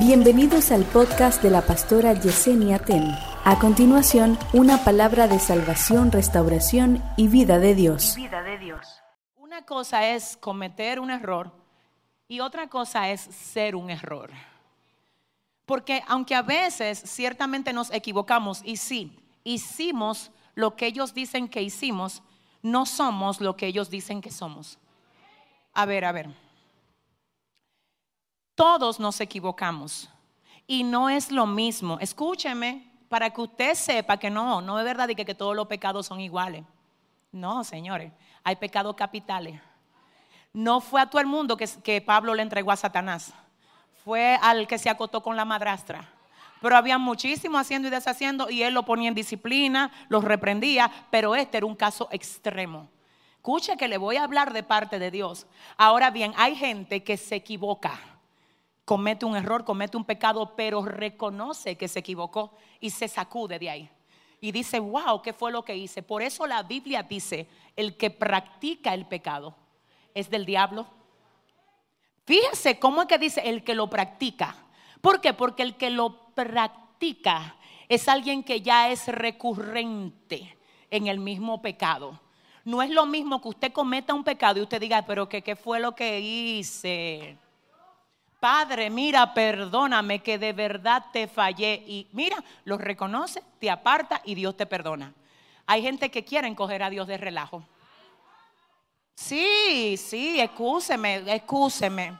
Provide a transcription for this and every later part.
Bienvenidos al podcast de la pastora Yesenia Ten. A continuación, una palabra de salvación, restauración y vida de Dios. Vida de Dios. Una cosa es cometer un error y otra cosa es ser un error. Porque aunque a veces ciertamente nos equivocamos y sí, hicimos lo que ellos dicen que hicimos, no somos lo que ellos dicen que somos. A ver, a ver. Todos nos equivocamos y no es lo mismo. Escúcheme para que usted sepa que no, no es verdad que, que todos los pecados son iguales. No, señores, hay pecados capitales. No fue a todo el mundo que, que Pablo le entregó a Satanás. Fue al que se acotó con la madrastra. Pero había muchísimo haciendo y deshaciendo y él lo ponía en disciplina, los reprendía, pero este era un caso extremo. Escuche que le voy a hablar de parte de Dios. Ahora bien, hay gente que se equivoca comete un error, comete un pecado, pero reconoce que se equivocó y se sacude de ahí. Y dice, wow, ¿qué fue lo que hice? Por eso la Biblia dice, el que practica el pecado es del diablo. Fíjese cómo es que dice el que lo practica. ¿Por qué? Porque el que lo practica es alguien que ya es recurrente en el mismo pecado. No es lo mismo que usted cometa un pecado y usted diga, pero ¿qué, qué fue lo que hice? Padre, mira, perdóname que de verdad te fallé. Y mira, lo reconoce, te aparta y Dios te perdona. Hay gente que quiere coger a Dios de relajo. Sí, sí, excúseme, excúseme.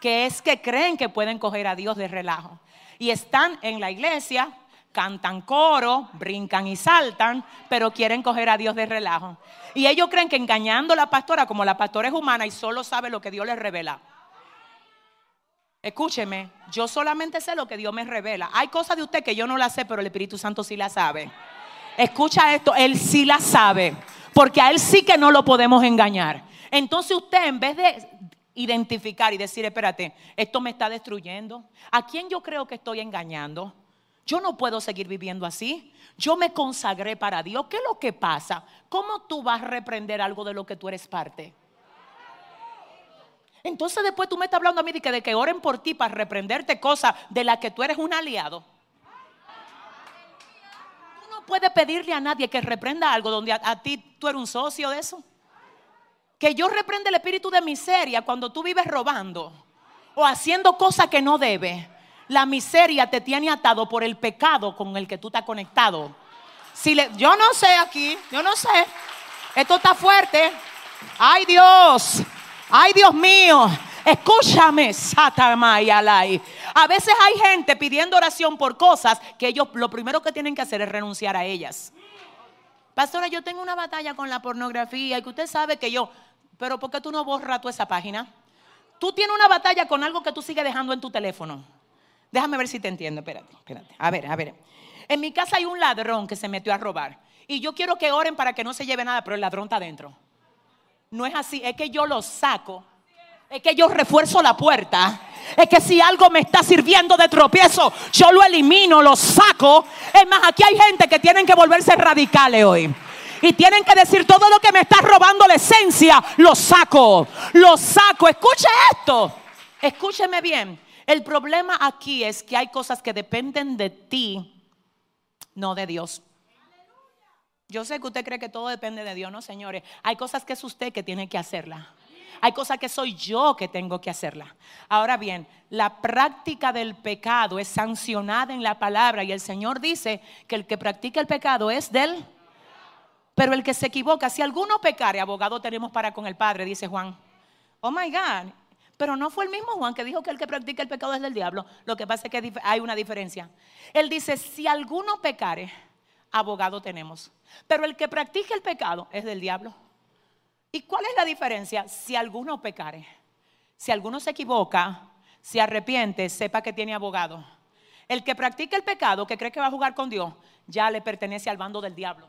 Que es que creen que pueden coger a Dios de relajo. Y están en la iglesia, cantan coro, brincan y saltan, pero quieren coger a Dios de relajo. Y ellos creen que engañando a la pastora, como la pastora es humana y solo sabe lo que Dios les revela Escúcheme, yo solamente sé lo que Dios me revela. Hay cosas de usted que yo no las sé, pero el Espíritu Santo sí las sabe. Escucha esto, Él sí las sabe, porque a Él sí que no lo podemos engañar. Entonces usted en vez de identificar y decir, espérate, esto me está destruyendo, ¿a quién yo creo que estoy engañando? Yo no puedo seguir viviendo así. Yo me consagré para Dios. ¿Qué es lo que pasa? ¿Cómo tú vas a reprender algo de lo que tú eres parte? Entonces después tú me estás hablando a mí de que, de que oren por ti para reprenderte cosas de las que tú eres un aliado. Tú no puedes pedirle a nadie que reprenda algo donde a, ti tú eres un socio de eso. Que yo reprenda el espíritu de miseria cuando tú vives robando o haciendo cosas que no debes. La miseria te tiene atado por el pecado con el que tú estás conectado. Si le, yo no sé aquí, yo no sé. Esto está fuerte. Ay Dios. Ay, Dios mío, escúchame, Satamayalai. A veces hay gente pidiendo oración por cosas que ellos lo primero que tienen que hacer es renunciar a ellas. Pastora, yo tengo una batalla con la pornografía y que usted sabe que yo, pero ¿por qué tú no borras tú esa página? Tú tienes una batalla con algo que tú sigues dejando en tu teléfono. Déjame ver si te entiendo, espérate, espérate. A ver, a ver. En mi casa hay un ladrón que se metió a robar y yo quiero que oren para que no se lleve nada, pero el ladrón está adentro. No es así, es que yo lo saco. Es que yo refuerzo la puerta. Es que si algo me está sirviendo de tropiezo, yo lo elimino, lo saco. Es más, aquí hay gente que tienen que volverse radicales hoy. Y tienen que decir todo lo que me está robando la esencia, lo saco, lo saco. Escuche esto. Escúcheme bien. El problema aquí es que hay cosas que dependen de ti, no de Dios. Yo sé que usted cree que todo depende de Dios, no, señores. Hay cosas que es usted que tiene que hacerla. Hay cosas que soy yo que tengo que hacerla. Ahora bien, la práctica del pecado es sancionada en la palabra y el Señor dice que el que practica el pecado es del... Pero el que se equivoca, si alguno pecare, abogado tenemos para con el Padre, dice Juan. Oh my God. Pero no fue el mismo Juan que dijo que el que practica el pecado es del diablo. Lo que pasa es que hay una diferencia. Él dice, si alguno pecare, abogado tenemos. Pero el que practica el pecado es del diablo. ¿Y cuál es la diferencia? Si alguno pecare, si alguno se equivoca, se arrepiente, sepa que tiene abogado. El que practica el pecado, que cree que va a jugar con Dios, ya le pertenece al bando del diablo.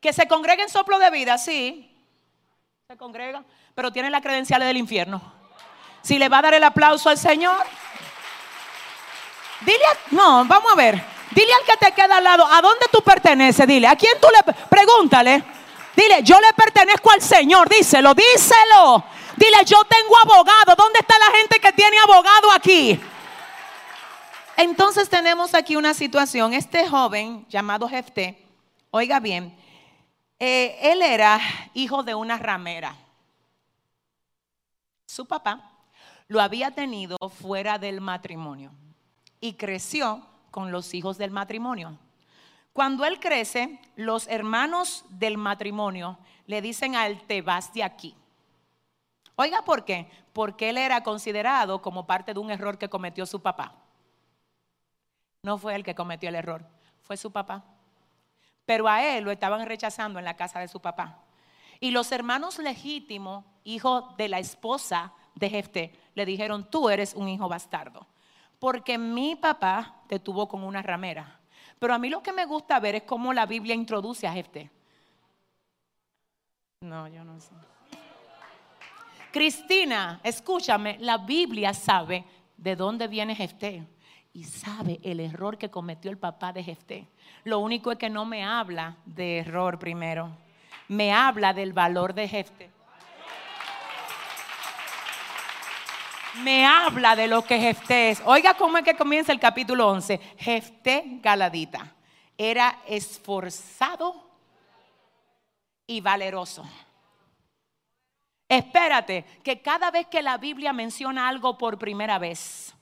Que se congrega en soplo de vida, sí, se congrega, pero tiene las credenciales del infierno. Si le va a dar el aplauso al Señor, dile, no, vamos a ver. Dile al que te queda al lado, ¿a dónde tú perteneces? Dile, ¿a quién tú le pregúntale? Dile, yo le pertenezco al Señor, díselo, díselo. Dile, yo tengo abogado. ¿Dónde está la gente que tiene abogado aquí? Entonces tenemos aquí una situación. Este joven llamado Jefté, oiga bien, eh, él era hijo de una ramera. Su papá lo había tenido fuera del matrimonio y creció con los hijos del matrimonio. Cuando él crece, los hermanos del matrimonio le dicen a él, te vas de aquí. Oiga, ¿por qué? Porque él era considerado como parte de un error que cometió su papá. No fue él que cometió el error, fue su papá. Pero a él lo estaban rechazando en la casa de su papá. Y los hermanos legítimos, hijo de la esposa de Jefté, le dijeron, tú eres un hijo bastardo. Porque mi papá te tuvo con una ramera. Pero a mí lo que me gusta ver es cómo la Biblia introduce a Jefté. No, yo no sé. Cristina, escúchame, la Biblia sabe de dónde viene Jefté y sabe el error que cometió el papá de Jefté. Lo único es que no me habla de error primero, me habla del valor de Jefté. Me habla de lo que Jefté es. Oiga cómo es que comienza el capítulo 11. Jefté Galadita era esforzado y valeroso. Espérate, que cada vez que la Biblia menciona algo por primera vez,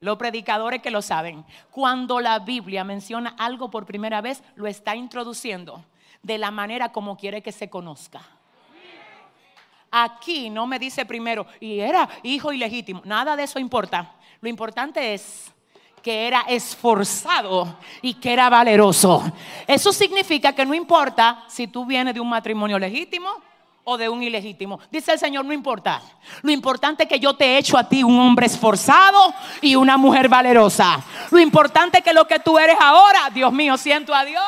los predicadores que lo saben, cuando la Biblia menciona algo por primera vez, lo está introduciendo de la manera como quiere que se conozca. Aquí no me dice primero, y era hijo ilegítimo, nada de eso importa. Lo importante es que era esforzado y que era valeroso. Eso significa que no importa si tú vienes de un matrimonio legítimo o de un ilegítimo. Dice el Señor, no importa. Lo importante es que yo te he hecho a ti un hombre esforzado y una mujer valerosa. Lo importante es que lo que tú eres ahora, Dios mío, siento a Dios.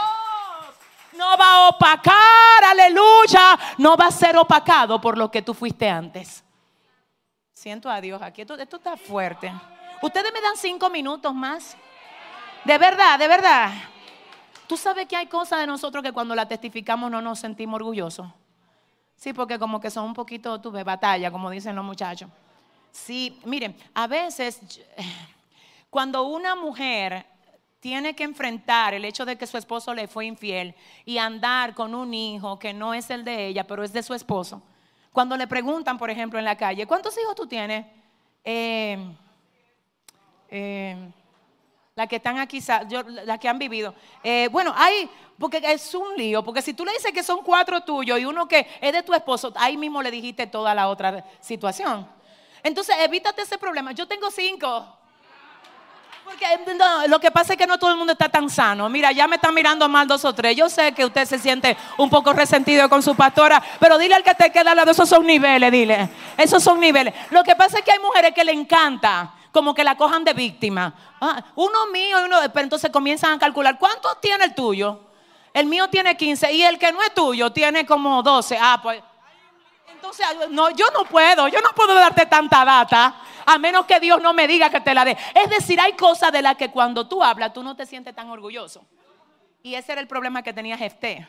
No va a opacar, aleluya. No va a ser opacado por lo que tú fuiste antes. Siento a Dios aquí. Esto, está fuerte. Ustedes me dan cinco minutos más. De verdad, de verdad. Tú sabes que hay cosas de nosotros que cuando la testificamos no nos sentimos orgullosos. Sí, porque como que son un poquito, tuve batalla, como dicen los muchachos. Sí, miren, a veces cuando una mujer tiene que enfrentar el hecho de que su esposo le fue infiel y andar con un hijo que no es el de ella, pero es de su esposo. Cuando le preguntan, por ejemplo, en la calle, ¿cuántos hijos tú tienes? Eh, eh, las que están aquí, las que han vivido. Eh, bueno, hay, porque es un lío, porque si tú le dices que son cuatro tuyos y uno que es de tu esposo, ahí mismo le dijiste toda la otra situación. Entonces, evítate ese problema. Yo tengo cinco. Porque lo que pasa es que no todo el mundo está tan sano. Mira, ya me están mirando mal dos o tres. Yo sé que usted se siente un poco resentido con su pastora, pero dile al que te queda al lado, esos son niveles, dile. Esos son niveles. Lo que pasa es que hay mujeres que le encanta como que la cojan de víctima. Ah, uno mío y uno, pero entonces comienzan a calcular, ¿cuánto tiene el tuyo? El mío tiene 15 y el que no es tuyo tiene como 12. Ah, pues. Entonces, no, yo no puedo, yo no puedo darte tanta data, a menos que Dios no me diga que te la dé. Es decir, hay cosas de las que cuando tú hablas, tú no te sientes tan orgulloso. Y ese era el problema que tenía Jefté.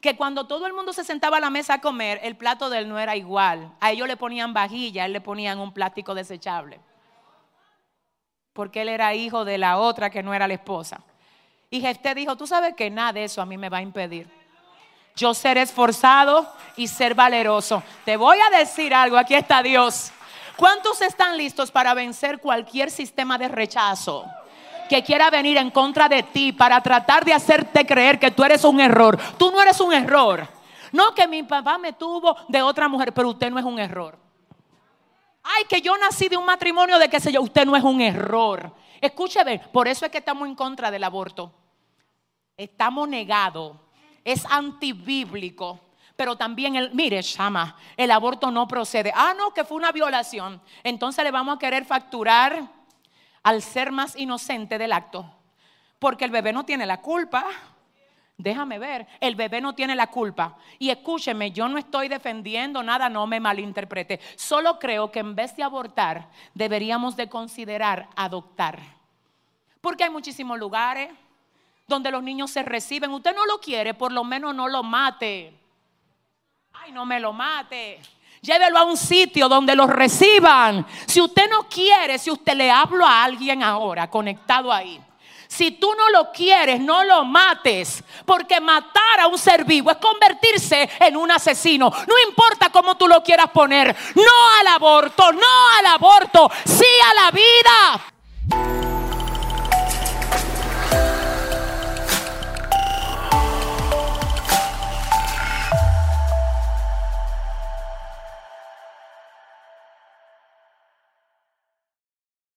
Que cuando todo el mundo se sentaba a la mesa a comer, el plato de él no era igual. A ellos le ponían vajilla, a él le ponían un plástico desechable porque él era hijo de la otra que no era la esposa. Y Jefté dijo, tú sabes que nada de eso a mí me va a impedir. Yo ser esforzado y ser valeroso. Te voy a decir algo, aquí está Dios. ¿Cuántos están listos para vencer cualquier sistema de rechazo? que quiera venir en contra de ti para tratar de hacerte creer que tú eres un error. Tú no eres un error. No que mi papá me tuvo de otra mujer, pero usted no es un error. Ay, que yo nací de un matrimonio de qué sé yo. Usted no es un error. Escúcheme, por eso es que estamos en contra del aborto. Estamos negados. Es antibíblico. Pero también el, mire, Shama, el aborto no procede. Ah, no, que fue una violación. Entonces le vamos a querer facturar al ser más inocente del acto. Porque el bebé no tiene la culpa. Déjame ver, el bebé no tiene la culpa. Y escúcheme, yo no estoy defendiendo nada, no me malinterprete. Solo creo que en vez de abortar, deberíamos de considerar adoptar. Porque hay muchísimos lugares donde los niños se reciben. Usted no lo quiere, por lo menos no lo mate. No me lo mate. Llévelo a un sitio donde lo reciban. Si usted no quiere, si usted le hablo a alguien ahora conectado ahí. Si tú no lo quieres, no lo mates. Porque matar a un ser vivo es convertirse en un asesino. No importa cómo tú lo quieras poner. No al aborto, no al aborto, sí a la vida.